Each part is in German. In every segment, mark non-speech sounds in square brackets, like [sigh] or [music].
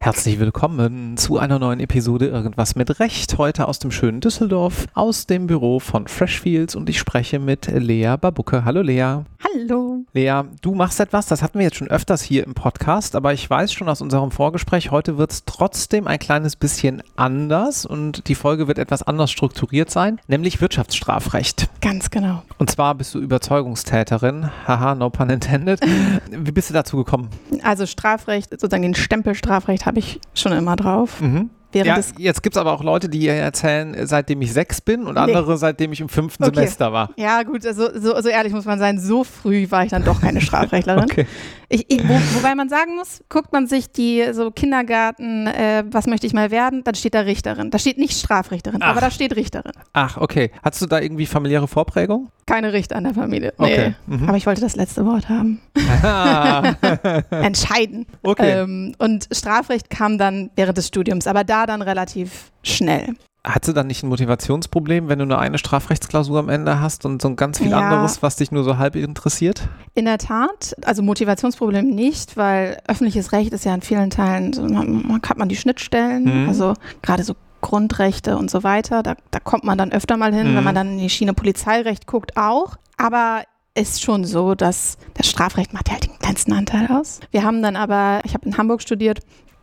Herzlich willkommen zu einer neuen Episode Irgendwas mit Recht. Heute aus dem schönen Düsseldorf, aus dem Büro von Freshfields und ich spreche mit Lea Babucke. Hallo Lea. Hallo. Lea, du machst etwas, das hatten wir jetzt schon öfters hier im Podcast, aber ich weiß schon aus unserem Vorgespräch, heute wird es trotzdem ein kleines bisschen anders und die Folge wird etwas anders strukturiert sein, nämlich Wirtschaftsstrafrecht. Ganz genau. Und zwar bist du Überzeugungstäterin. Haha, no pun intended. [laughs] Wie bist du dazu gekommen? Also Strafrecht, sozusagen den Stempel Strafrecht habe ich schon immer drauf. Mhm. Ja, jetzt gibt es aber auch Leute, die erzählen, seitdem ich sechs bin und andere, nee. seitdem ich im fünften okay. Semester war. Ja, gut, also, so, so, ehrlich muss man sein, so früh war ich dann doch keine [laughs] Strafrechtlerin. okay. Ich, ich, wo, wobei man sagen muss, guckt man sich die so Kindergarten, äh, was möchte ich mal werden, dann steht da Richterin. Da steht nicht Strafrichterin, Ach. aber da steht Richterin. Ach, okay. Hattest du da irgendwie familiäre Vorprägung? Keine Richter in der Familie. Nee. Okay. Mhm. Aber ich wollte das letzte Wort haben. [laughs] [laughs] Entscheiden. Okay. Ähm, und Strafrecht kam dann während des Studiums, aber da dann relativ schnell. Hattest du dann nicht ein Motivationsproblem, wenn du nur eine Strafrechtsklausur am Ende hast und so ein ganz viel ja. anderes, was dich nur so halb interessiert? In der Tat, also Motivationsproblem nicht, weil öffentliches Recht ist ja in vielen Teilen, so, man, hat man die Schnittstellen, mhm. also gerade so Grundrechte und so weiter, da, da kommt man dann öfter mal hin, mhm. wenn man dann in die Schiene Polizeirecht guckt auch. Aber ist schon so, dass das Strafrecht macht ja halt den kleinsten Anteil aus. Wir haben dann aber, ich habe in Hamburg studiert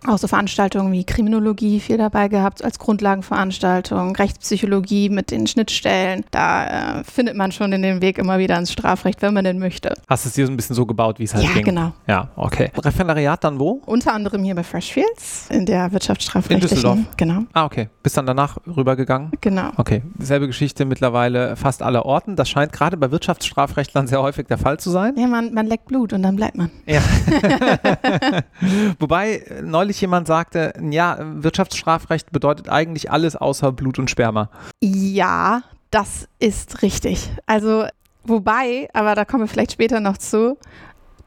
auch so Veranstaltungen wie Kriminologie viel dabei gehabt als Grundlagenveranstaltung, Rechtspsychologie mit den Schnittstellen. Da äh, findet man schon in den Weg immer wieder ins Strafrecht, wenn man denn möchte. Hast du es dir so ein bisschen so gebaut, wie es halt ja, ging? Ja, genau. Ja, okay. Referendariat dann wo? Unter anderem hier bei Freshfields in der Wirtschaftsstrafrechtlichen. In Düsseldorf? Genau. Ah, okay. Bist dann danach rübergegangen? Genau. Okay. Selbe Geschichte mittlerweile fast aller Orten. Das scheint gerade bei Wirtschaftsstrafrechtlern sehr häufig der Fall zu sein. Ja, man, man leckt Blut und dann bleibt man. Ja. [laughs] Wobei neulich neulich jemand sagte, ja, Wirtschaftsstrafrecht bedeutet eigentlich alles außer Blut und Sperma. Ja, das ist richtig. Also, wobei, aber da kommen wir vielleicht später noch zu,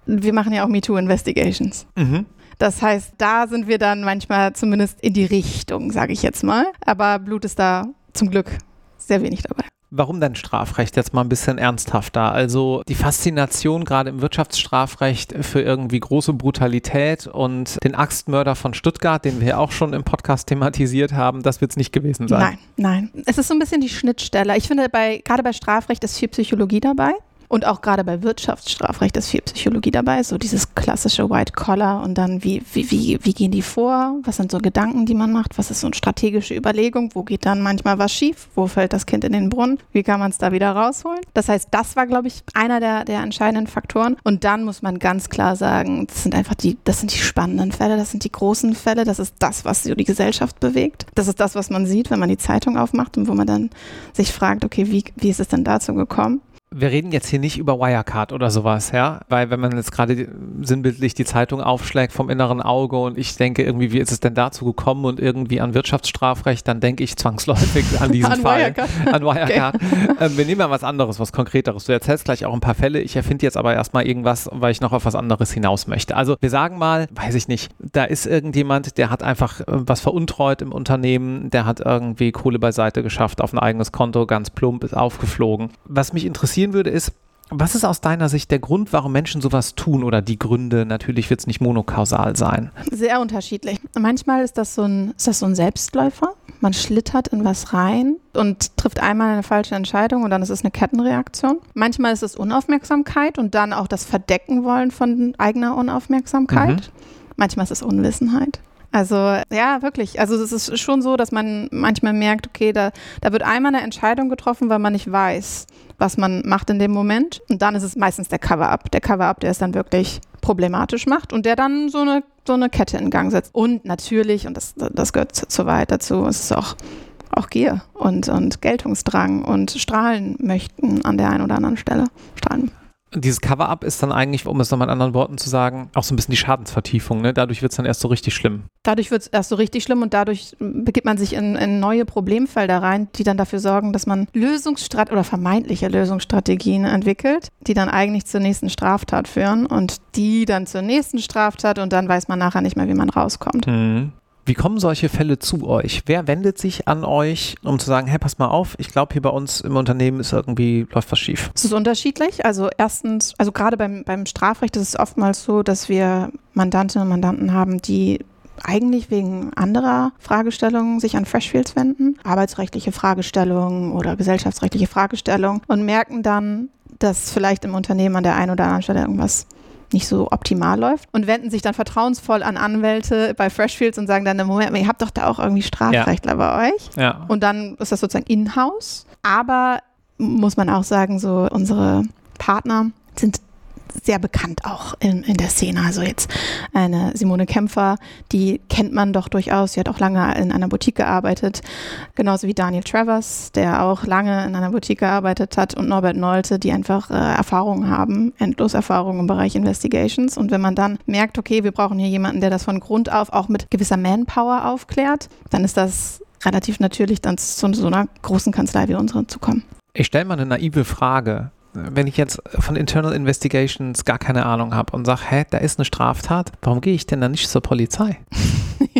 wir machen ja auch MeToo-Investigations. Mhm. Das heißt, da sind wir dann manchmal zumindest in die Richtung, sage ich jetzt mal. Aber Blut ist da zum Glück sehr wenig dabei. Warum denn Strafrecht jetzt mal ein bisschen ernsthafter? Also die Faszination gerade im Wirtschaftsstrafrecht für irgendwie große Brutalität und den Axtmörder von Stuttgart, den wir auch schon im Podcast thematisiert haben, das wird es nicht gewesen sein. Nein, nein. Es ist so ein bisschen die Schnittstelle. Ich finde, bei, gerade bei Strafrecht ist viel Psychologie dabei. Und auch gerade bei Wirtschaftsstrafrecht ist viel Psychologie dabei, so dieses klassische White Collar und dann wie, wie, wie, wie gehen die vor, was sind so Gedanken, die man macht, was ist so eine strategische Überlegung, wo geht dann manchmal was schief, wo fällt das Kind in den Brunnen, wie kann man es da wieder rausholen. Das heißt, das war, glaube ich, einer der, der entscheidenden Faktoren. Und dann muss man ganz klar sagen, das sind einfach die, das sind die spannenden Fälle, das sind die großen Fälle, das ist das, was so die Gesellschaft bewegt. Das ist das, was man sieht, wenn man die Zeitung aufmacht und wo man dann sich fragt, okay, wie, wie ist es denn dazu gekommen? Wir reden jetzt hier nicht über Wirecard oder sowas, ja, weil wenn man jetzt gerade sinnbildlich die Zeitung aufschlägt vom inneren Auge und ich denke irgendwie, wie ist es denn dazu gekommen und irgendwie an Wirtschaftsstrafrecht, dann denke ich zwangsläufig [laughs] an diesen an Fall, Wirecard. [laughs] an Wirecard. Okay. [laughs] Ähm, wir nehmen mal was anderes, was Konkreteres. Du erzählst gleich auch ein paar Fälle. Ich erfinde jetzt aber erstmal irgendwas, weil ich noch auf was anderes hinaus möchte. Also wir sagen mal, weiß ich nicht, da ist irgendjemand, der hat einfach äh, was veruntreut im Unternehmen, der hat irgendwie Kohle beiseite geschafft auf ein eigenes Konto, ganz plump, ist aufgeflogen. Was mich interessiert interessieren würde, ist, was ist aus deiner Sicht der Grund, warum Menschen sowas tun oder die Gründe? Natürlich wird es nicht monokausal sein. Sehr unterschiedlich. Manchmal ist das, so ein, ist das so ein Selbstläufer. Man schlittert in was rein und trifft einmal eine falsche Entscheidung und dann ist es eine Kettenreaktion. Manchmal ist es Unaufmerksamkeit und dann auch das Verdecken wollen von eigener Unaufmerksamkeit. Mhm. Manchmal ist es Unwissenheit. Also ja, wirklich. Also es ist schon so, dass man manchmal merkt, okay, da, da wird einmal eine Entscheidung getroffen, weil man nicht weiß, was man macht in dem Moment. Und dann ist es meistens der Cover-up. Der Cover-up, der es dann wirklich problematisch macht und der dann so eine, so eine Kette in Gang setzt. Und natürlich, und das, das gehört zu weit dazu, es ist auch auch Gier und, und Geltungsdrang und strahlen möchten an der einen oder anderen Stelle. Strahlen dieses Cover-up ist dann eigentlich, um es nochmal in anderen Worten zu sagen, auch so ein bisschen die Schadensvertiefung. Ne? Dadurch wird es dann erst so richtig schlimm. Dadurch wird es erst so richtig schlimm und dadurch begibt man sich in, in neue Problemfelder rein, die dann dafür sorgen, dass man Lösungsstrategien oder vermeintliche Lösungsstrategien entwickelt, die dann eigentlich zur nächsten Straftat führen und die dann zur nächsten Straftat und dann weiß man nachher nicht mehr, wie man rauskommt. Mhm. Wie kommen solche Fälle zu euch? Wer wendet sich an euch, um zu sagen, hey, pass mal auf, ich glaube hier bei uns im Unternehmen ist irgendwie, läuft was schief? Es ist unterschiedlich. Also erstens, also gerade beim, beim Strafrecht ist es oftmals so, dass wir Mandantinnen und Mandanten haben, die eigentlich wegen anderer Fragestellungen sich an Freshfields wenden, arbeitsrechtliche Fragestellungen oder gesellschaftsrechtliche Fragestellungen und merken dann, dass vielleicht im Unternehmen an der einen oder anderen Stelle irgendwas nicht so optimal läuft und wenden sich dann vertrauensvoll an Anwälte bei Freshfields und sagen dann, Moment, ihr habt doch da auch irgendwie Strafrechtler ja. bei euch. Ja. Und dann ist das sozusagen in-house. Aber muss man auch sagen, so unsere Partner sind sehr bekannt auch in, in der Szene. Also jetzt eine Simone Kämpfer, die kennt man doch durchaus. Sie hat auch lange in einer Boutique gearbeitet. Genauso wie Daniel Travers, der auch lange in einer Boutique gearbeitet hat. Und Norbert Nolte, die einfach äh, Erfahrungen haben, endlos Erfahrungen im Bereich Investigations. Und wenn man dann merkt, okay, wir brauchen hier jemanden, der das von Grund auf auch mit gewisser Manpower aufklärt, dann ist das relativ natürlich, dann zu so einer großen Kanzlei wie unsere zu kommen. Ich stelle mal eine naive Frage wenn ich jetzt von Internal Investigations gar keine Ahnung habe und sage, hä, da ist eine Straftat, warum gehe ich denn dann nicht zur Polizei?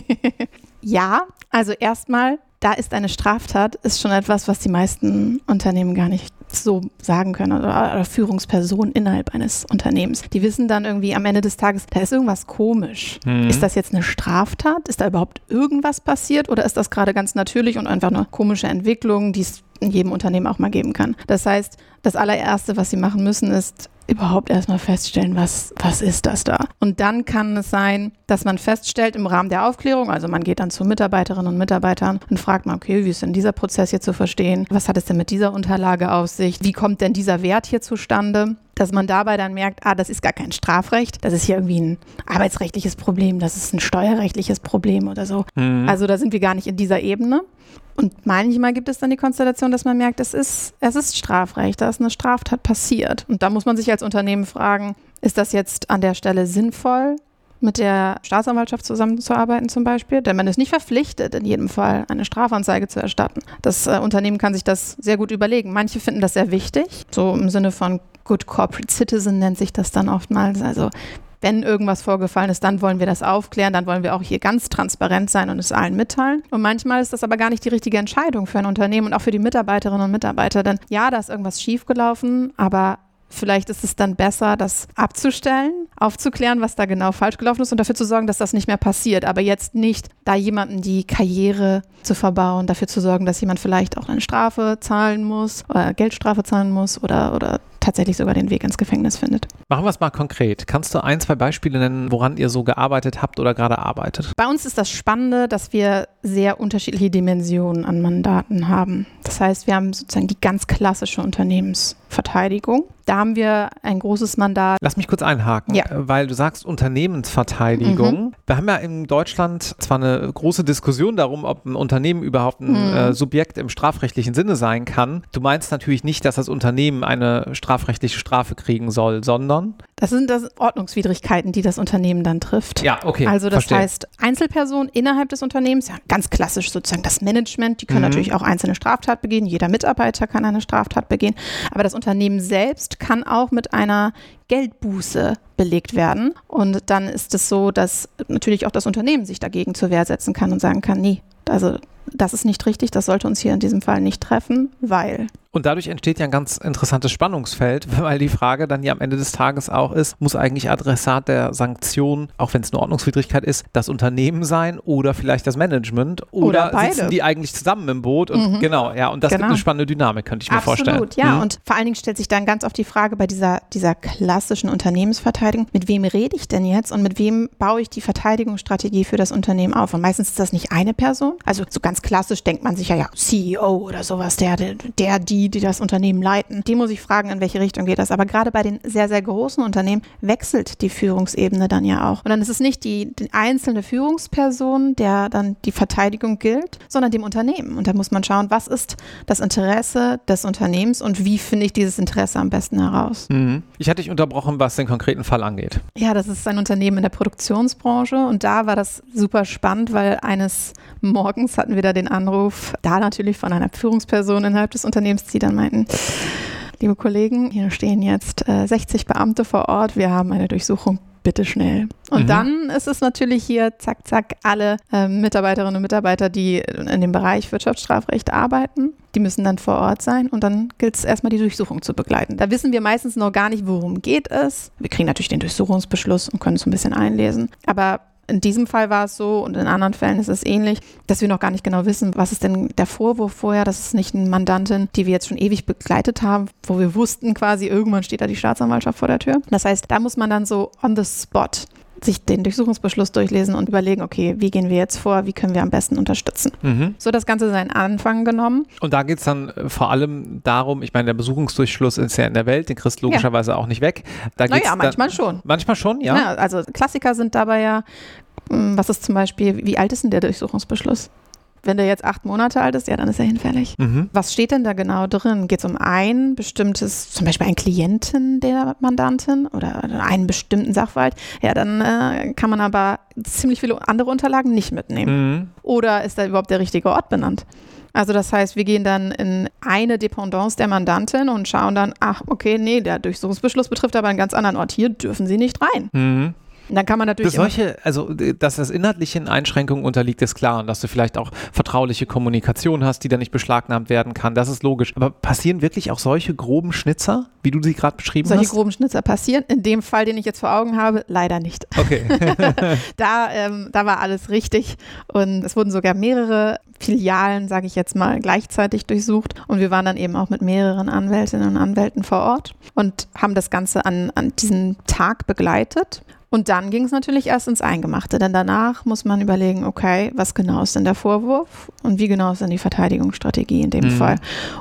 [laughs] ja, also erstmal, da ist eine Straftat, ist schon etwas, was die meisten Unternehmen gar nicht so sagen können oder, oder Führungspersonen innerhalb eines Unternehmens. Die wissen dann irgendwie am Ende des Tages, da ist irgendwas komisch. Mhm. Ist das jetzt eine Straftat? Ist da überhaupt irgendwas passiert oder ist das gerade ganz natürlich und einfach eine komische Entwicklung, die es in jedem Unternehmen auch mal geben kann. Das heißt, das allererste, was sie machen müssen, ist überhaupt erstmal feststellen, was, was ist das da? Und dann kann es sein, dass man feststellt im Rahmen der Aufklärung, also man geht dann zu Mitarbeiterinnen und Mitarbeitern und fragt mal, okay, wie ist denn dieser Prozess hier zu verstehen? Was hat es denn mit dieser Unterlage auf sich? Wie kommt denn dieser Wert hier zustande? Dass man dabei dann merkt, ah, das ist gar kein Strafrecht, das ist hier irgendwie ein arbeitsrechtliches Problem, das ist ein steuerrechtliches Problem oder so. Mhm. Also da sind wir gar nicht in dieser Ebene. Und manchmal gibt es dann die Konstellation, dass man merkt, es ist, es ist Strafrecht, da ist eine Straftat passiert. Und da muss man sich als Unternehmen fragen, ist das jetzt an der Stelle sinnvoll, mit der Staatsanwaltschaft zusammenzuarbeiten zum Beispiel, denn man ist nicht verpflichtet, in jedem Fall eine Strafanzeige zu erstatten. Das äh, Unternehmen kann sich das sehr gut überlegen. Manche finden das sehr wichtig, so im Sinne von Good Corporate Citizen nennt sich das dann oftmals. Also wenn irgendwas vorgefallen ist, dann wollen wir das aufklären, dann wollen wir auch hier ganz transparent sein und es allen mitteilen. Und manchmal ist das aber gar nicht die richtige Entscheidung für ein Unternehmen und auch für die Mitarbeiterinnen und Mitarbeiter. Denn ja, da ist irgendwas schiefgelaufen, aber Vielleicht ist es dann besser, das abzustellen, aufzuklären, was da genau falsch gelaufen ist und dafür zu sorgen, dass das nicht mehr passiert. Aber jetzt nicht da jemanden die Karriere zu verbauen, dafür zu sorgen, dass jemand vielleicht auch eine Strafe zahlen muss, oder Geldstrafe zahlen muss oder, oder tatsächlich sogar den Weg ins Gefängnis findet. Machen wir es mal konkret. Kannst du ein, zwei Beispiele nennen, woran ihr so gearbeitet habt oder gerade arbeitet? Bei uns ist das Spannende, dass wir sehr unterschiedliche Dimensionen an Mandaten haben. Das heißt, wir haben sozusagen die ganz klassische Unternehmensverteidigung. Da haben wir ein großes Mandat. Lass mich kurz einhaken, ja. weil du sagst Unternehmensverteidigung. Mhm. Wir haben ja in Deutschland zwar eine große Diskussion darum, ob ein Unternehmen überhaupt ein mhm. äh, Subjekt im strafrechtlichen Sinne sein kann. Du meinst natürlich nicht, dass das Unternehmen eine strafrechtliche Strafe kriegen soll, sondern? Das sind das Ordnungswidrigkeiten, die das Unternehmen dann trifft. Ja, okay. Also das verstehe. heißt, Einzelpersonen innerhalb des Unternehmens, ja ganz klassisch sozusagen das Management, die können mhm. natürlich auch einzelne Straftat begehen, jeder Mitarbeiter kann eine Straftat begehen, aber das Unternehmen selbst kann auch mit einer Geldbuße belegt werden. Und dann ist es so, dass natürlich auch das Unternehmen sich dagegen zur Wehr setzen kann und sagen kann, nee, also das ist nicht richtig, das sollte uns hier in diesem Fall nicht treffen, weil. Und dadurch entsteht ja ein ganz interessantes Spannungsfeld, [laughs] weil die Frage dann ja am Ende des Tages auch ist, muss eigentlich Adressat der Sanktion, auch wenn es eine Ordnungswidrigkeit ist, das Unternehmen sein oder vielleicht das Management oder, oder sitzen die eigentlich zusammen im Boot und mhm. genau, ja, und das genau. gibt eine spannende Dynamik, könnte ich mir Absolut, vorstellen. Absolut, ja, mhm. und vor allen Dingen stellt sich dann ganz oft die Frage bei dieser, dieser klassischen Unternehmensverteidigung, mit wem rede ich denn jetzt und mit wem baue ich die Verteidigungsstrategie für das Unternehmen auf? Und meistens ist das nicht eine Person, also so ganz klassisch denkt man sich ja, ja, CEO oder sowas, der, der, die, die das Unternehmen leiten. Die muss ich fragen, in welche Richtung geht das. Aber gerade bei den sehr, sehr großen Unternehmen wechselt die Führungsebene dann ja auch. Und dann ist es nicht die, die einzelne Führungsperson, der dann die Verteidigung gilt, sondern dem Unternehmen. Und da muss man schauen, was ist das Interesse des Unternehmens und wie finde ich dieses Interesse am besten heraus. Mhm. Ich hatte dich unterbrochen, was den konkreten Fall angeht. Ja, das ist ein Unternehmen in der Produktionsbranche und da war das super spannend, weil eines Morgens hatten wir da den Anruf, da natürlich von einer Führungsperson innerhalb des Unternehmens, die dann meinten, liebe Kollegen, hier stehen jetzt äh, 60 Beamte vor Ort, wir haben eine Durchsuchung bitte schnell. Und Mhm. dann ist es natürlich hier, zack, zack, alle äh, Mitarbeiterinnen und Mitarbeiter, die in dem Bereich Wirtschaftsstrafrecht arbeiten, die müssen dann vor Ort sein und dann gilt es erstmal die Durchsuchung zu begleiten. Da wissen wir meistens noch gar nicht, worum geht es. Wir kriegen natürlich den Durchsuchungsbeschluss und können es ein bisschen einlesen. Aber in diesem Fall war es so und in anderen Fällen ist es ähnlich, dass wir noch gar nicht genau wissen, was ist denn der Vorwurf vorher. Das ist nicht eine Mandantin, die wir jetzt schon ewig begleitet haben, wo wir wussten quasi, irgendwann steht da die Staatsanwaltschaft vor der Tür. Das heißt, da muss man dann so on the spot sich den Durchsuchungsbeschluss durchlesen und überlegen, okay, wie gehen wir jetzt vor, wie können wir am besten unterstützen. Mhm. So das Ganze seinen Anfang genommen. Und da geht es dann äh, vor allem darum, ich meine, der Besuchungsdurchschluss ist ja in der Welt, den kriegst du logischerweise auch nicht weg. Da geht's Naja, dann- manchmal schon. Manchmal schon, ja. Ja, also Klassiker sind dabei ja, mh, was ist zum Beispiel, wie alt ist denn der Durchsuchungsbeschluss? Wenn der jetzt acht Monate alt ist, ja, dann ist er hinfällig. Mhm. Was steht denn da genau drin? Geht es um ein bestimmtes, zum Beispiel einen Klienten der Mandantin oder einen bestimmten Sachverhalt? Ja, dann äh, kann man aber ziemlich viele andere Unterlagen nicht mitnehmen. Mhm. Oder ist da überhaupt der richtige Ort benannt? Also das heißt, wir gehen dann in eine Dependance der Mandantin und schauen dann, ach, okay, nee, der Durchsuchungsbeschluss betrifft aber einen ganz anderen Ort. Hier dürfen Sie nicht rein. Mhm. Und dann kann man natürlich Dass solche, also äh, dass das inhaltlichen Einschränkungen unterliegt, ist klar und dass du vielleicht auch vertrauliche Kommunikation hast, die dann nicht beschlagnahmt werden kann, das ist logisch. Aber passieren wirklich auch solche groben Schnitzer, wie du sie gerade beschrieben solche hast? groben Schnitzer passieren. In dem Fall, den ich jetzt vor Augen habe, leider nicht. Okay. [laughs] Da, ähm, da war alles richtig und es wurden sogar mehrere Filialen, sage ich jetzt mal, gleichzeitig durchsucht und wir waren dann eben auch mit mehreren Anwältinnen und Anwälten vor Ort und haben das Ganze an, an diesem Tag begleitet. Und dann ging es natürlich erst ins Eingemachte, denn danach muss man überlegen, okay, was genau ist denn der Vorwurf und wie genau ist denn die Verteidigungsstrategie in dem Mhm. Fall.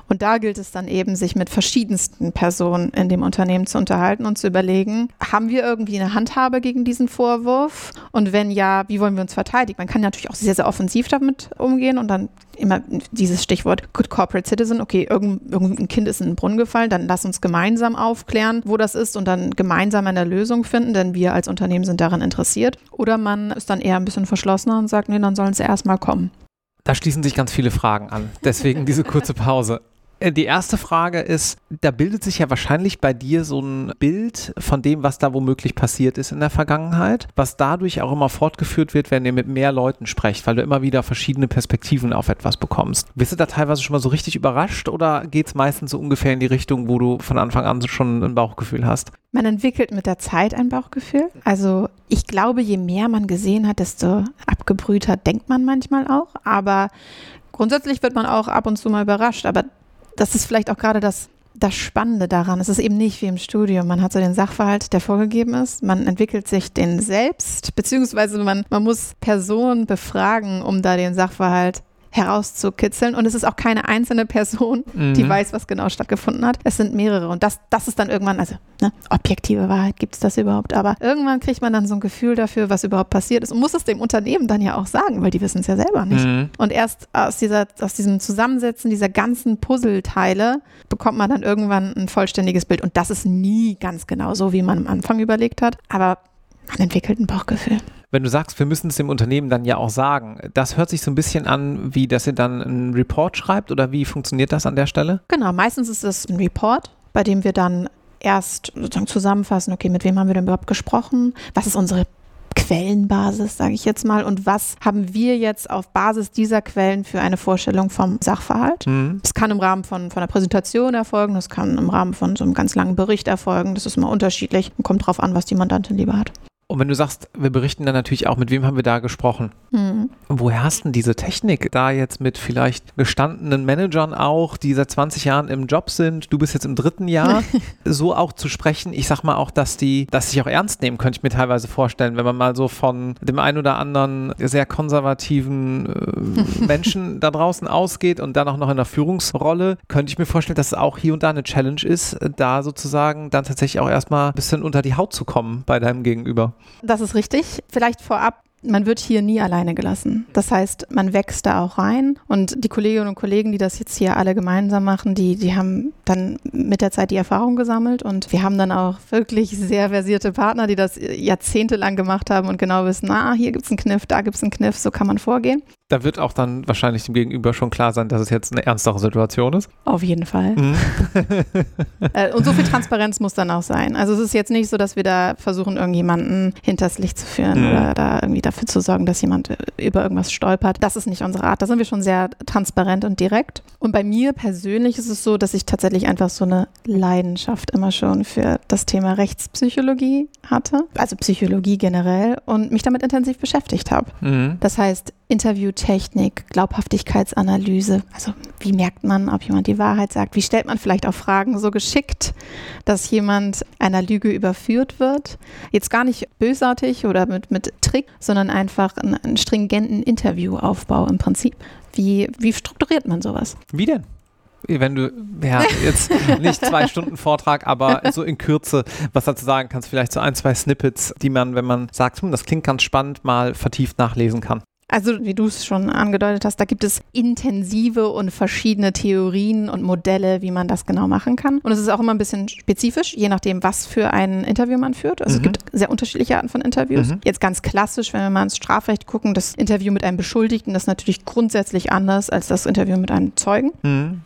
Und da gilt es dann eben, sich mit verschiedensten Personen in dem Unternehmen zu unterhalten und zu überlegen, haben wir irgendwie eine Handhabe gegen diesen Vorwurf? Und wenn ja, wie wollen wir uns verteidigen? Man kann natürlich auch sehr, sehr offensiv damit umgehen und dann immer dieses Stichwort Good Corporate Citizen, okay, irgend, irgendein Kind ist in den Brunnen gefallen, dann lass uns gemeinsam aufklären, wo das ist und dann gemeinsam eine Lösung finden, denn wir als Unternehmen sind daran interessiert. Oder man ist dann eher ein bisschen verschlossener und sagt, nee, dann sollen sie erstmal kommen. Da schließen sich ganz viele Fragen an. Deswegen diese kurze Pause. Äh, Die erste Frage ist, da bildet sich ja wahrscheinlich bei dir so ein Bild von dem, was da womöglich passiert ist in der Vergangenheit, was dadurch auch immer fortgeführt wird, wenn ihr mit mehr Leuten sprecht, weil du immer wieder verschiedene Perspektiven auf etwas bekommst. Bist du da teilweise schon mal so richtig überrascht oder geht es meistens so ungefähr in die Richtung, wo du von Anfang an schon ein Bauchgefühl hast? Man entwickelt mit der Zeit ein Bauchgefühl. Also ich glaube, je mehr man gesehen hat, desto abgebrühter denkt man manchmal auch. Aber grundsätzlich wird man auch ab und zu mal überrascht. Aber das ist vielleicht auch gerade das, das Spannende daran. Es ist eben nicht wie im Studium. Man hat so den Sachverhalt, der vorgegeben ist. Man entwickelt sich den selbst, beziehungsweise man, man muss Personen befragen, um da den Sachverhalt herauszukitzeln. Und es ist auch keine einzelne Person, die Mhm. weiß, was genau stattgefunden hat. Es sind mehrere. Und das, das ist dann irgendwann, also ne, objektive Wahrheit, gibt es das überhaupt? Aber irgendwann kriegt man dann so ein Gefühl dafür, was überhaupt passiert ist und muss es dem Unternehmen dann ja auch sagen, weil die wissen es ja selber nicht. Mhm. Und erst aus, dieser, aus diesem Zusammensetzen dieser ganzen Puzzleteile bekommt man dann irgendwann ein vollständiges Bild. Und das ist nie ganz genau so, wie man am Anfang überlegt hat. Aber man entwickelt ein Bauchgefühl. Wenn du sagst, wir müssen es dem Unternehmen dann ja auch sagen, das hört sich so ein bisschen an, wie dass ihr dann einen Report schreibt oder wie funktioniert das an der Stelle? Genau, meistens ist es ein Report, bei dem wir dann erst sozusagen zusammenfassen, okay, mit wem haben wir denn überhaupt gesprochen? Was ist unsere Quellenbasis, sage ich jetzt mal, und was haben wir jetzt auf Basis dieser Quellen für eine Vorstellung vom Sachverhalt? Mhm. Es kann im Rahmen von, von einer Präsentation erfolgen, das kann im Rahmen von so einem ganz langen Bericht erfolgen, das ist immer unterschiedlich und kommt drauf an, was die Mandantin lieber hat. Und wenn du sagst, wir berichten dann natürlich auch, mit wem haben wir da gesprochen? Mhm. Woher hast denn diese Technik, da jetzt mit vielleicht gestandenen Managern auch, die seit 20 Jahren im Job sind, du bist jetzt im dritten Jahr, [laughs] so auch zu sprechen? Ich sag mal auch, dass die, dass sich auch ernst nehmen, könnte ich mir teilweise vorstellen, wenn man mal so von dem einen oder anderen sehr konservativen äh, [laughs] Menschen da draußen ausgeht und dann auch noch in der Führungsrolle, könnte ich mir vorstellen, dass es auch hier und da eine Challenge ist, da sozusagen dann tatsächlich auch erstmal ein bisschen unter die Haut zu kommen bei deinem Gegenüber. Das ist richtig. Vielleicht vorab, man wird hier nie alleine gelassen. Das heißt, man wächst da auch rein und die Kolleginnen und Kollegen, die das jetzt hier alle gemeinsam machen, die, die haben dann mit der Zeit die Erfahrung gesammelt und wir haben dann auch wirklich sehr versierte Partner, die das jahrzehntelang gemacht haben und genau wissen, ah, hier gibt es einen Kniff, da gibt es einen Kniff, so kann man vorgehen. Da wird auch dann wahrscheinlich dem Gegenüber schon klar sein, dass es jetzt eine ernstere Situation ist. Auf jeden Fall. Mhm. [laughs] Äh, und so viel Transparenz muss dann auch sein. Also es ist jetzt nicht so, dass wir da versuchen, irgendjemanden hinters Licht zu führen mhm. oder da irgendwie dafür zu sorgen, dass jemand über irgendwas stolpert. Das ist nicht unsere Art. Da sind wir schon sehr transparent und direkt. Und bei mir persönlich ist es so, dass ich tatsächlich einfach so eine Leidenschaft immer schon für das Thema Rechtspsychologie hatte. Also Psychologie generell und mich damit intensiv beschäftigt habe. Mhm. Das heißt, Interviewtechnik, Glaubhaftigkeitsanalyse. Also wie merkt man, ob jemand die Wahrheit sagt? Wie stellt man vielleicht auch Fragen so geschickt, dass jemand einer Lüge überführt wird? Jetzt gar nicht bösartig oder mit, mit Trick, sondern einfach einen, einen stringenten Interviewaufbau im Prinzip. Wie, wie strukturiert man sowas? Wie denn? wenn du, ja, jetzt [laughs] nicht zwei Stunden Vortrag, aber so in Kürze was dazu sagen kannst, vielleicht so ein, zwei Snippets, die man, wenn man sagt, hm, das klingt ganz spannend, mal vertieft nachlesen kann. Also wie du es schon angedeutet hast, da gibt es intensive und verschiedene Theorien und Modelle, wie man das genau machen kann. Und es ist auch immer ein bisschen spezifisch, je nachdem, was für ein Interview man führt. Also mhm. es gibt sehr unterschiedliche Arten von Interviews. Mhm. Jetzt ganz klassisch, wenn wir mal ins Strafrecht gucken, das Interview mit einem Beschuldigten ist natürlich grundsätzlich anders als das Interview mit einem Zeugen. Mhm.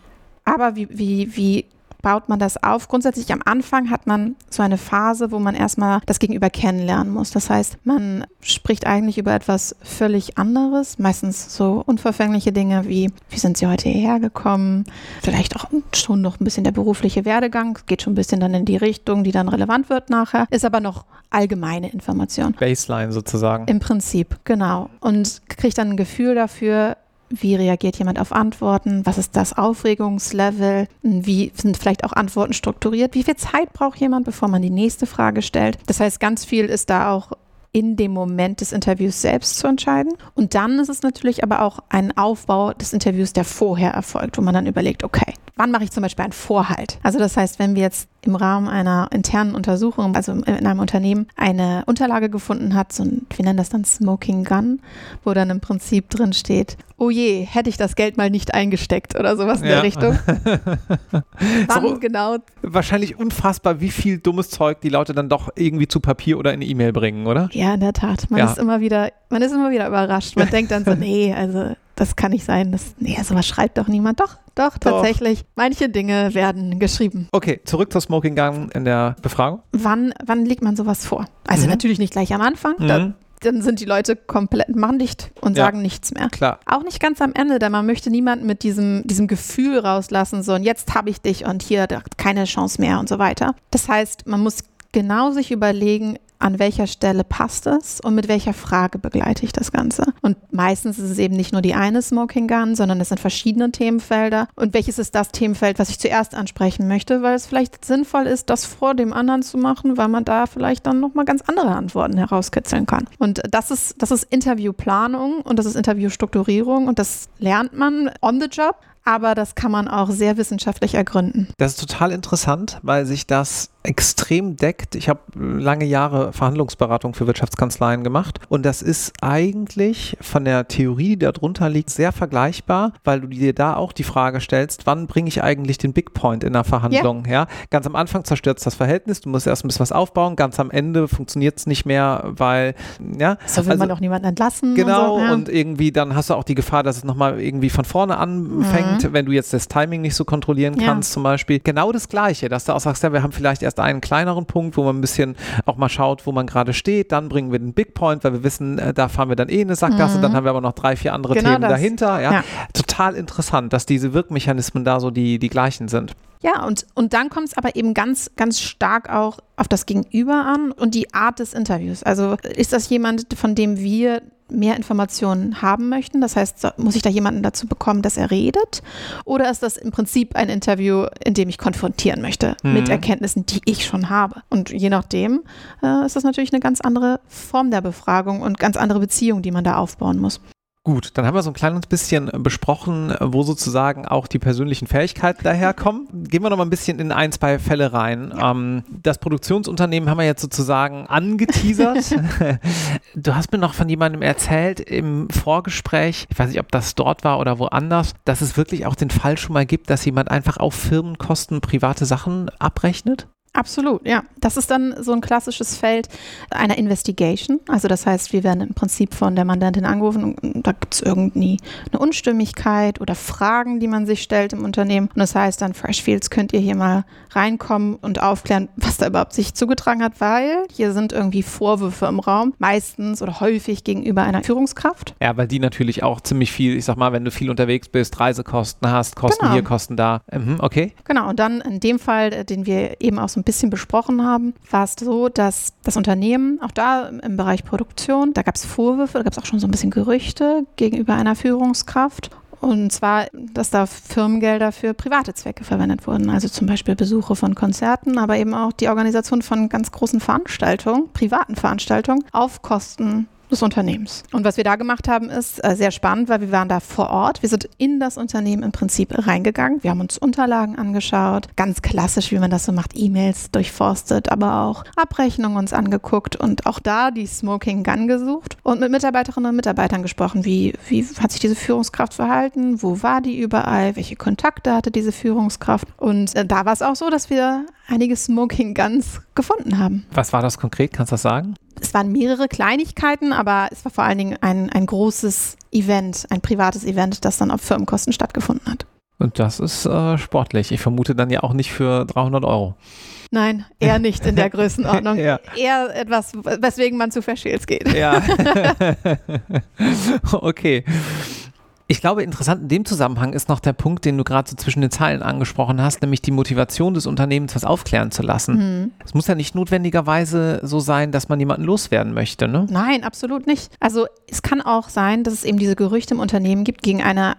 Aber wie, wie, wie baut man das auf? Grundsätzlich am Anfang hat man so eine Phase, wo man erstmal das Gegenüber kennenlernen muss. Das heißt, man spricht eigentlich über etwas völlig anderes, meistens so unverfängliche Dinge wie, wie sind Sie heute hierher gekommen? Vielleicht auch schon noch ein bisschen der berufliche Werdegang, geht schon ein bisschen dann in die Richtung, die dann relevant wird nachher, ist aber noch allgemeine Information. Baseline sozusagen. Im Prinzip, genau. Und kriegt dann ein Gefühl dafür, wie reagiert jemand auf Antworten? Was ist das Aufregungslevel? Wie sind vielleicht auch Antworten strukturiert? Wie viel Zeit braucht jemand, bevor man die nächste Frage stellt? Das heißt, ganz viel ist da auch in dem Moment des Interviews selbst zu entscheiden. Und dann ist es natürlich aber auch ein Aufbau des Interviews, der vorher erfolgt, wo man dann überlegt, okay, wann mache ich zum Beispiel einen Vorhalt? Also das heißt, wenn wir jetzt im Rahmen einer internen Untersuchung, also in einem Unternehmen, eine Unterlage gefunden hat, so ein, wir nennen das dann Smoking Gun, wo dann im Prinzip drin steht, oh je, hätte ich das Geld mal nicht eingesteckt oder sowas in ja. der Richtung. [laughs] Wann so, genau? Wahrscheinlich unfassbar, wie viel dummes Zeug die Leute dann doch irgendwie zu Papier oder in E-Mail bringen, oder? Ja, in der Tat. Man ja. ist immer wieder, man ist immer wieder überrascht. Man denkt dann so, nee, also das kann nicht sein. Das, nee, sowas schreibt doch niemand. Doch, doch, tatsächlich. Doch. Manche Dinge werden geschrieben. Okay, zurück zur Smoking Gun in der Befragung. Wann, wann legt man sowas vor? Also mhm. natürlich nicht gleich am Anfang. Mhm. Da, dann sind die Leute komplett, machen dicht und ja, sagen nichts mehr. Klar. Auch nicht ganz am Ende, denn man möchte niemanden mit diesem, diesem Gefühl rauslassen, so und jetzt habe ich dich und hier keine Chance mehr und so weiter. Das heißt, man muss genau sich überlegen, an welcher Stelle passt es und mit welcher Frage begleite ich das Ganze. Und meistens ist es eben nicht nur die eine Smoking Gun, sondern es sind verschiedene Themenfelder. Und welches ist das Themenfeld, was ich zuerst ansprechen möchte, weil es vielleicht sinnvoll ist, das vor dem anderen zu machen, weil man da vielleicht dann nochmal ganz andere Antworten herauskitzeln kann. Und das ist, das ist Interviewplanung und das ist Interviewstrukturierung und das lernt man on the job aber das kann man auch sehr wissenschaftlich ergründen. Das ist total interessant, weil sich das extrem deckt. Ich habe lange Jahre Verhandlungsberatung für Wirtschaftskanzleien gemacht und das ist eigentlich von der Theorie, die darunter liegt, sehr vergleichbar, weil du dir da auch die Frage stellst, wann bringe ich eigentlich den Big Point in der Verhandlung? Ja. ja? Ganz am Anfang zerstört es das Verhältnis, du musst erst ein bisschen was aufbauen, ganz am Ende funktioniert es nicht mehr, weil, ja. So will also, man auch niemanden entlassen. Genau, und, so, ja. und, irgendwie dann hast du auch die Gefahr, dass es nochmal irgendwie von vorne anfängt, mhm. wenn du jetzt das Timing nicht so kontrollieren kannst ja. zum Beispiel. Genau das Gleiche, dass du auch sagst, ja, wir haben vielleicht erst einen kleineren Punkt, wo man ein bisschen auch mal schaut, wo man gerade steht. Dann bringen wir den Big Point, weil wir wissen, äh, da fahren wir dann eh in eine Sackgasse. Mhm. Dann haben wir aber noch drei, vier andere genau Themen das. dahinter. Ja. ja. Total interessant, dass diese Wirkmechanismen da so die, die gleichen sind. Ja, und, und dann kommt es aber eben ganz, ganz stark auch auf das Gegenüber an und die Art des Interviews. Also ist das jemand, von dem wir mehr Informationen haben möchten? Das heißt, muss ich da jemanden dazu bekommen, dass er redet? Oder ist das im Prinzip ein Interview, in dem ich konfrontieren möchte mhm. mit Erkenntnissen, die ich schon habe? Und je nachdem äh, ist das natürlich eine ganz andere Form der Befragung und ganz andere Beziehung, die man da aufbauen muss. Gut, dann haben wir so ein kleines bisschen besprochen, wo sozusagen auch die persönlichen Fähigkeiten daherkommen. Gehen wir noch mal ein bisschen in ein, zwei Fälle rein. Ja. Ähm, das Produktionsunternehmen haben wir jetzt sozusagen angeteasert. [laughs] du hast mir noch von jemandem erzählt im Vorgespräch, ich weiß nicht, ob das dort war oder woanders, dass es wirklich auch den Fall schon mal gibt, dass jemand einfach auf Firmenkosten private Sachen abrechnet? Absolut, ja. Das ist dann so ein klassisches Feld einer Investigation. Also das heißt, wir werden im Prinzip von der Mandantin angerufen und da gibt es irgendwie eine Unstimmigkeit oder Fragen, die man sich stellt im Unternehmen. Und das heißt dann, Freshfields könnt ihr hier mal reinkommen und aufklären, was da überhaupt sich zugetragen hat, weil hier sind irgendwie Vorwürfe im Raum, meistens oder häufig gegenüber einer Führungskraft. Ja, weil die natürlich auch ziemlich viel, ich sag mal, wenn du viel unterwegs bist, Reisekosten hast, Kosten Genau. hier, Kosten da. Mhm, okay. Genau, und dann in dem Fall, äh, den wir eben auch so ein bisschen besprochen haben, war es so, dass das Unternehmen, auch da im Bereich Produktion, da gab es Vorwürfe, da gab es auch schon so ein bisschen Gerüchte gegenüber einer Führungskraft. Und zwar, dass da Firmengelder für private Zwecke verwendet wurden. Also zum Beispiel Besuche von Konzerten, aber eben auch die Organisation von ganz großen Veranstaltungen, privaten Veranstaltungen, auf Kosten des Unternehmens. Und was wir da gemacht haben, ist äh, sehr spannend, weil wir waren da vor Ort. Wir sind in das Unternehmen im Prinzip reingegangen. Wir haben uns Unterlagen angeschaut, ganz klassisch, wie man das so macht, E-Mails durchforstet, aber auch Abrechnungen uns angeguckt und auch da die Smoking Gun gesucht und mit Mitarbeiterinnen und Mitarbeitern gesprochen. Wie, wie hat sich diese Führungskraft verhalten? Wo war die überall? Welche Kontakte hatte diese Führungskraft? Und äh, da war es auch so, dass wir einige Smoking Guns gefunden haben. Was war das konkret? Kannst du das sagen? Es waren mehrere Kleinigkeiten, aber es war vor allen Dingen ein, ein großes Event, ein privates Event, das dann auf Firmenkosten stattgefunden hat. Und das ist äh, sportlich. Ich vermute dann ja auch nicht für 300 Euro. Nein, eher [laughs] nicht in der Größenordnung. Ja. Eher etwas, weswegen man zu Verschäls geht. Ja. [laughs] okay. Ich glaube, interessant in dem Zusammenhang ist noch der Punkt, den du gerade so zwischen den Zeilen angesprochen hast, nämlich die Motivation des Unternehmens, was aufklären zu lassen. Mhm. Es muss ja nicht notwendigerweise so sein, dass man jemanden loswerden möchte, ne? Nein, absolut nicht. Also es kann auch sein, dass es eben diese Gerüchte im Unternehmen gibt gegen eine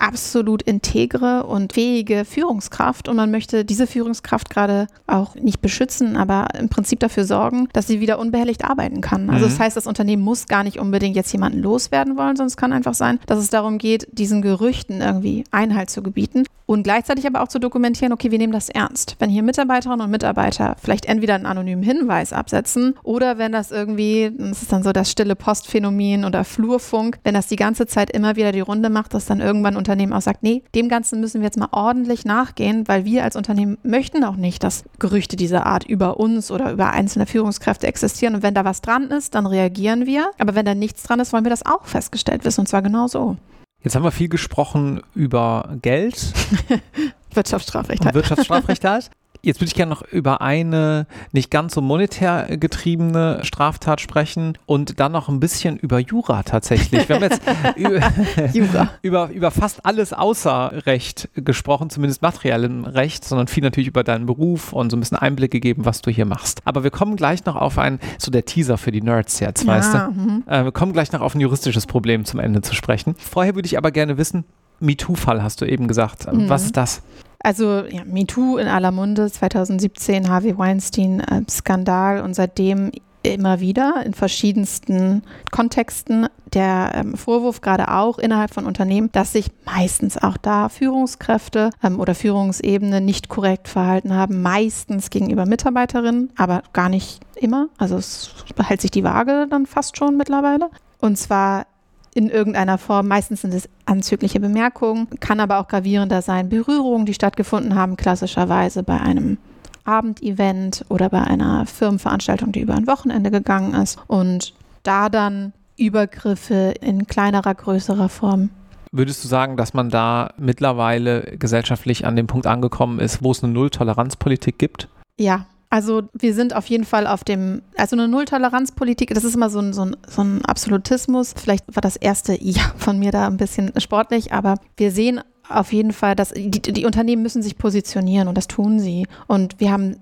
absolut integre und fähige Führungskraft und man möchte diese Führungskraft gerade auch nicht beschützen, aber im Prinzip dafür sorgen, dass sie wieder unbehelligt arbeiten kann. Also Mhm. das heißt, das Unternehmen muss gar nicht unbedingt jetzt jemanden loswerden wollen, sondern es kann einfach sein, dass es darum geht, diesen Gerüchten irgendwie Einhalt zu gebieten und gleichzeitig aber auch zu dokumentieren, okay, wir nehmen das ernst. Wenn hier Mitarbeiterinnen und Mitarbeiter vielleicht entweder einen anonymen Hinweis absetzen oder wenn das irgendwie, das ist dann so das stille Postphänomen oder Flurfunk, wenn das die ganze Zeit immer wieder die Runde macht, dass dann irgendwann ein Unternehmen auch sagt, nee, dem Ganzen müssen wir jetzt mal ordentlich nachgehen, weil wir als Unternehmen möchten auch nicht, dass Gerüchte dieser Art über uns oder über einzelne Führungskräfte existieren. Und wenn da was dran ist, dann reagieren wir. Aber wenn da nichts dran ist, wollen wir das auch festgestellt wissen. Und zwar genau so. Jetzt haben wir viel gesprochen über Geld [laughs] Wirtschaftsstrafrecht halt. Wirtschaftsstrafrecht [laughs] halt. Jetzt würde ich gerne noch über eine nicht ganz so monetär getriebene Straftat sprechen und dann noch ein bisschen über Jura tatsächlich. Wir haben jetzt [laughs] über, über, über fast alles außer Recht gesprochen, zumindest materiellem Recht, sondern viel natürlich über deinen Beruf und so ein bisschen Einblick gegeben, was du hier machst. Aber wir kommen gleich noch auf ein, so der Teaser für die Nerds jetzt, weißt du? Ja, mhm. Äh, wir kommen gleich noch auf ein juristisches Problem zum Ende zu sprechen. Vorher würde ich aber gerne wissen, MeToo-Fall hast du eben gesagt. Mhm. Was ist das? Also ja, MeToo in aller Munde, 2017 Harvey Weinstein äh, Skandal und seitdem immer wieder in verschiedensten Kontexten der ähm, Vorwurf gerade auch innerhalb von Unternehmen, dass sich meistens auch da Führungskräfte ähm, oder Führungsebene nicht korrekt verhalten haben, meistens gegenüber Mitarbeiterinnen, aber gar nicht immer. Also es behält sich die Waage dann fast schon mittlerweile. Und zwar in irgendeiner Form. Meistens sind es anzügliche Bemerkungen, kann aber auch gravierender sein. Berührungen, die stattgefunden haben, klassischerweise bei einem Abendevent oder bei einer Firmenveranstaltung, die über ein Wochenende gegangen ist. Und da dann Übergriffe in kleinerer, größerer Form. Würdest du sagen, dass man da mittlerweile gesellschaftlich an dem Punkt angekommen ist, wo es eine Null-Toleranz-Politik gibt? Ja. Also wir sind auf jeden Fall auf dem, also eine Nulltoleranzpolitik, das ist immer so ein, so, ein, so ein Absolutismus. Vielleicht war das erste [laughs] Ja von mir da ein bisschen sportlich, aber wir sehen auf jeden Fall, dass die, die Unternehmen müssen sich positionieren und das tun sie. Und wir haben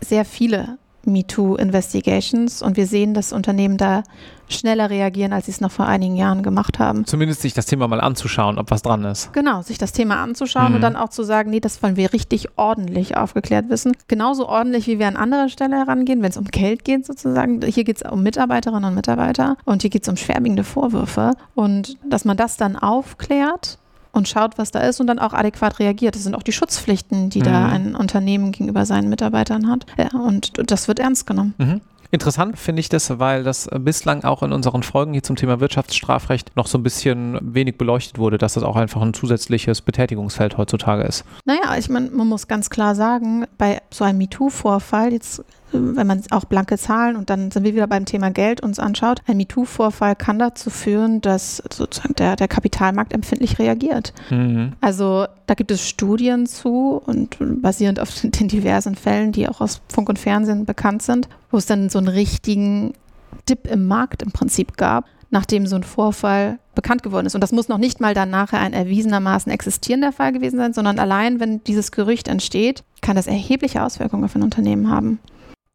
sehr viele MeToo-Investigations und wir sehen, dass Unternehmen da schneller reagieren, als sie es noch vor einigen Jahren gemacht haben. Zumindest sich das Thema mal anzuschauen, ob was dran ist. Genau, sich das Thema anzuschauen Mhm. und dann auch zu sagen, nee, das wollen wir richtig ordentlich aufgeklärt wissen. Genauso ordentlich, wie wir an anderer Stelle herangehen, wenn es um Geld geht sozusagen. Hier geht es um Mitarbeiterinnen und Mitarbeiter und hier geht es um schwerwiegende Vorwürfe. Und dass man das dann aufklärt und schaut, was da ist und dann auch adäquat reagiert. Das sind auch die Schutzpflichten, die da Mhm. ein Unternehmen gegenüber seinen Mitarbeitern hat. Ja, und das wird ernst genommen. Mhm. Interessant finde ich das, weil das bislang auch in unseren Folgen hier zum Thema Wirtschaftsstrafrecht noch so ein bisschen wenig beleuchtet wurde, dass das auch einfach ein zusätzliches Betätigungsfeld heutzutage ist. Naja, ich meine, man muss ganz klar sagen, bei so einem MeToo-Vorfall, jetzt wenn man auch blanke Zahlen und dann sind wir wieder beim Thema Geld uns anschaut, ein MeToo-Vorfall kann dazu führen, dass sozusagen der, der Kapitalmarkt empfindlich reagiert. Mhm. Also da gibt es Studien zu und basierend auf den diversen Fällen, die auch aus Funk und Fernsehen bekannt sind, wo es dann so einen richtigen Dip im Markt im Prinzip gab, nachdem so ein Vorfall bekannt geworden ist. Und das muss noch nicht mal dann nachher ein erwiesenermaßen existierender Fall gewesen sein, sondern allein, wenn dieses Gerücht entsteht, kann das erhebliche Auswirkungen auf ein Unternehmen haben.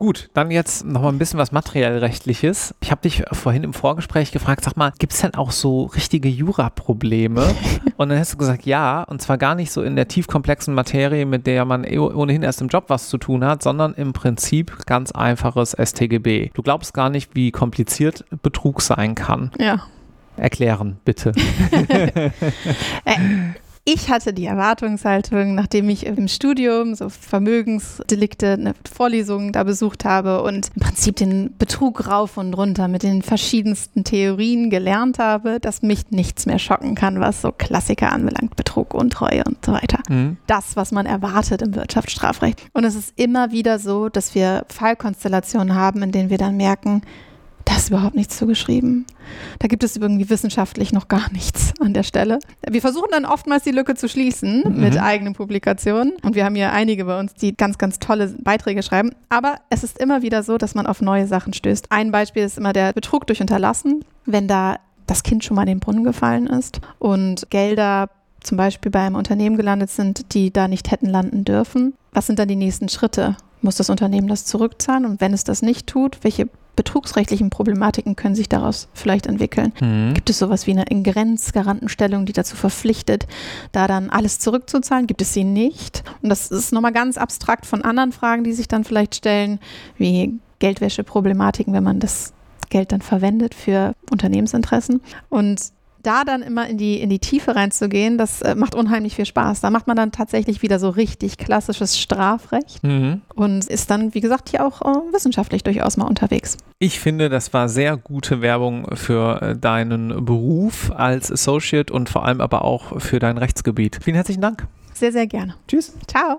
Gut, dann jetzt noch mal ein bisschen was materiellrechtliches. Ich habe dich vorhin im Vorgespräch gefragt, sag mal, gibt es denn auch so richtige Jura-Probleme? [laughs] und dann hast du gesagt, ja, und zwar gar nicht so in der tiefkomplexen Materie, mit der man eh ohnehin erst im Job was zu tun hat, sondern im Prinzip ganz einfaches STGB. Du glaubst gar nicht, wie kompliziert Betrug sein kann. Ja. Erklären, bitte. [laughs] [laughs] ich hatte die Erwartungshaltung, nachdem ich im Studium so Vermögensdelikte, eine Vorlesung da besucht habe und im Prinzip den Betrug rauf und runter mit den verschiedensten Theorien gelernt habe, dass mich nichts mehr schocken kann, was so Klassiker anbelangt, Betrug, Untreue und so weiter. Mhm. Das, was man erwartet im Wirtschaftsstrafrecht. Und es ist immer wieder so, dass wir Fallkonstellationen haben, in denen wir dann merken, da ist überhaupt nichts zugeschrieben. Da gibt es irgendwie wissenschaftlich noch gar nichts an der Stelle. Wir versuchen dann oftmals die Lücke zu schließen mhm. mit eigenen Publikationen. Und wir haben hier einige bei uns, die ganz, ganz tolle Beiträge schreiben. Aber es ist immer wieder so, dass man auf neue Sachen stößt. Ein Beispiel ist immer der Betrug durch Unterlassen. Wenn da das Kind schon mal in den Brunnen gefallen ist und Gelder zum Beispiel bei einem Unternehmen gelandet sind, die da nicht hätten landen dürfen. Was sind dann die nächsten Schritte? Muss das Unternehmen das zurückzahlen? Und wenn es das nicht tut, welche betrugsrechtlichen Problematiken können sich daraus vielleicht entwickeln. Mhm. Gibt es sowas wie eine Ingrenzgarantenstellung, die dazu verpflichtet, da dann alles zurückzuzahlen? Gibt es sie nicht? Und das ist nochmal ganz abstrakt von anderen Fragen, die sich dann vielleicht stellen, wie Geldwäscheproblematiken, wenn man das Geld dann verwendet für Unternehmensinteressen. Und da dann immer in die, in die Tiefe reinzugehen, das äh, macht unheimlich viel Spaß. Da macht man dann tatsächlich wieder so richtig klassisches Strafrecht mhm. und ist dann, wie gesagt, hier auch äh, wissenschaftlich durchaus mal unterwegs. Ich finde, das war sehr gute Werbung für äh, deinen Beruf als Associate und vor allem aber auch für dein Rechtsgebiet. Vielen herzlichen Dank. Sehr, sehr gerne. Tschüss. Ciao.